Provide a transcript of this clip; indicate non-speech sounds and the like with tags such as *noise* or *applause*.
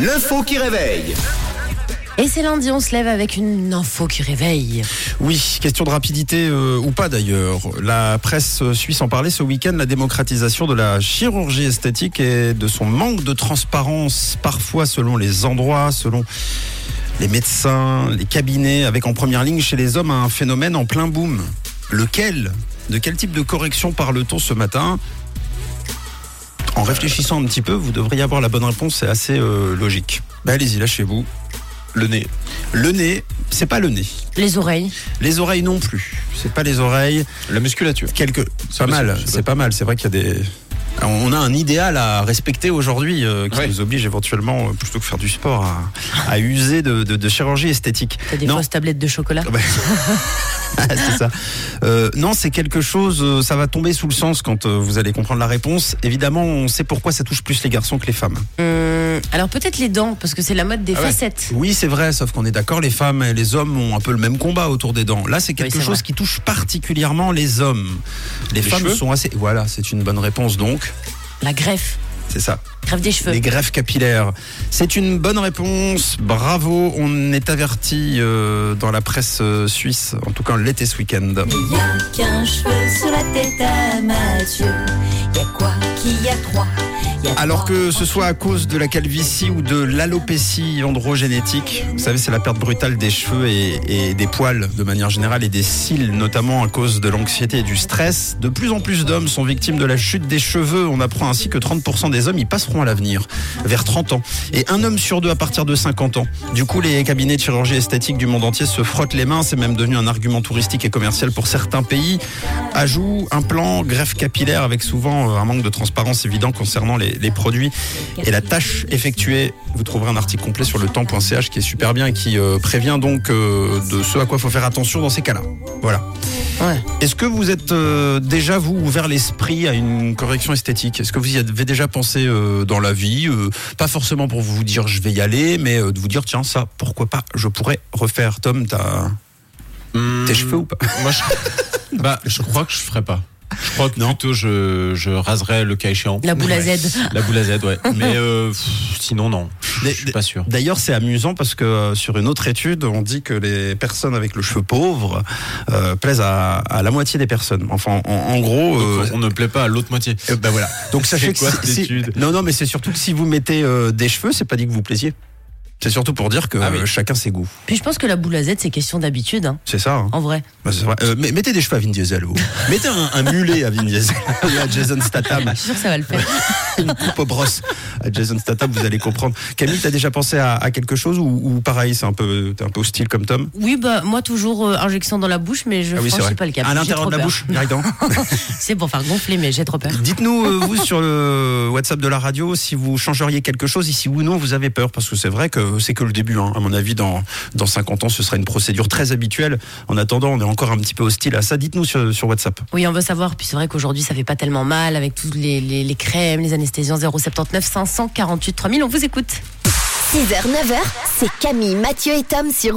L'info qui réveille. Et c'est lundi, on se lève avec une info qui réveille. Oui, question de rapidité euh, ou pas d'ailleurs. La presse suisse en parlait ce week-end, la démocratisation de la chirurgie esthétique et de son manque de transparence, parfois selon les endroits, selon les médecins, les cabinets, avec en première ligne chez les hommes un phénomène en plein boom. Lequel? De quel type de correction parle-t-on ce matin? En réfléchissant un petit peu, vous devriez avoir la bonne réponse, c'est assez euh, logique. Ben, allez-y, lâchez-vous. Le nez. Le nez, c'est pas le nez. Les oreilles. Les oreilles non plus. C'est pas les oreilles. La musculature. Quelques. C'est Pas mal. possible, C'est pas mal. C'est vrai qu'il y a des. On a un idéal à respecter aujourd'hui euh, qui Ouais. nous oblige éventuellement, euh, plutôt que faire du sport, à, à user de, de- de chirurgie esthétique. T'as des Non. fausses tablettes de chocolat. Ouais. *laughs* c'est ça. Euh, non, c'est quelque chose, euh, ça va tomber sous le sens quand euh, vous allez comprendre la réponse. Évidemment, on sait pourquoi ça touche plus les garçons que les femmes. Hum, alors peut-être les dents, parce que c'est la mode des Ah ouais. facettes. Oui, c'est vrai, sauf qu'on est d'accord, les femmes et les hommes ont un peu le même combat autour des dents. Là, c'est quelque chose vrai. qui touche particulièrement les hommes. Les, femmes cheveux sont assez. Voilà, c'est une bonne réponse donc. La greffe. C'est ça. Greffe des cheveux. Les greffes capillaires. C'est une bonne réponse. Bravo. On est averti euh, dans la presse euh, suisse, en tout cas l'été ce week-end. Y a qu'un cheveu sur la tête à Mathieu. Y a quoi qui y a trois Alors que ce soit à cause de la calvitie ou de l'alopécie androgénétique, vous savez, c'est la perte brutale des cheveux et, des poils de manière générale et des cils, notamment à cause de l'anxiété et du stress. De plus en plus d'hommes sont victimes de la chute des cheveux. On apprend ainsi que 30% des hommes y passeront à l'avenir, vers 30 ans. Et un homme sur deux à partir de 50 ans. Du coup, les cabinets de chirurgie esthétique du monde entier se frottent les mains. C'est même devenu un argument touristique et commercial pour certains pays. Ajout, implant, greffe capillaire avec souvent un manque de transparence évident concernant les, les produits et la tâche effectuée. Vous trouverez un article complet sur le temps.ch qui est super bien et qui euh, prévient donc euh, de ce à quoi faut faire attention dans ces cas-là. Voilà. Ouais. Est-ce que vous êtes euh, déjà vous ouvert l'esprit à une correction esthétique? Est-ce que vous y avez déjà pensé euh, dans la vie? Euh, Pas forcément pour vous dire je vais y aller, mais euh, de vous dire tiens ça pourquoi pas je pourrais refaire. Tom, t'as Hmm, tes cheveux ou pas? Moi, je... *laughs* bah, je crois que je ferais pas. Je crois que Non. plutôt je, je raserais le cas échéant. La boule à Ouais. Z. La boule à Z, ouais. *laughs* Mais euh, pff, sinon, non. Mais- Je suis pas sûr. D'ailleurs, c'est amusant parce que euh, sur une autre étude, on dit que les personnes avec le cheveu pauvre euh, plaisent à, à la moitié des personnes. Enfin, en, en gros, euh, Donc, on ne plaît pas à l'autre moitié. euh, ben voilà. Donc *laughs* sachez C'est que quoi si- cette si- étude? Non, non, mais c'est surtout que si vous mettez euh, des cheveux, c'est pas dit que vous plaisiez. C'est surtout pour dire que Ah oui. chacun ses goûts. Puis je pense que la boule à Z, c'est question d'habitude, hein, C'est ça. hein. en vrai. Bah, c'est vrai. Euh, mettez des cheveux à Vin Diesel. vous. *laughs* mettez un, un mulet à Vin Diesel *laughs* à Jason Statham. Je suis sûr que ça va le faire. *laughs* Une coupe aux brosses à Jason Statham, vous allez comprendre. Camille, t'as déjà pensé à, à quelque chose ou, ou pareil, c'est un peu, t'es un peu hostile comme Tom? Oui, bah moi toujours euh, injection dans la bouche, mais je Ah oui, franchis pas le cap. À l'intérieur de la peur. bouche, directement. C'est pour faire gonfler, mais j'ai trop peur. Dites-nous, euh, vous, sur le WhatsApp de la radio, si vous changeriez quelque chose, ici ou non, vous avez peur. Parce que c'est vrai que c'est que le début. hein. À mon avis, dans, dans 50 ans, ce sera une procédure très habituelle. En attendant, on est encore un petit peu hostile à ça. Dites-nous sur, sur WhatsApp. Oui, on veut savoir. Puis c'est vrai qu'aujourd'hui, ça fait pas tellement mal avec tous les, les, les crèmes, les anesthésiens 079 548 3000. On vous écoute. 6h, 9h, c'est Camille, Mathieu et Tom sur.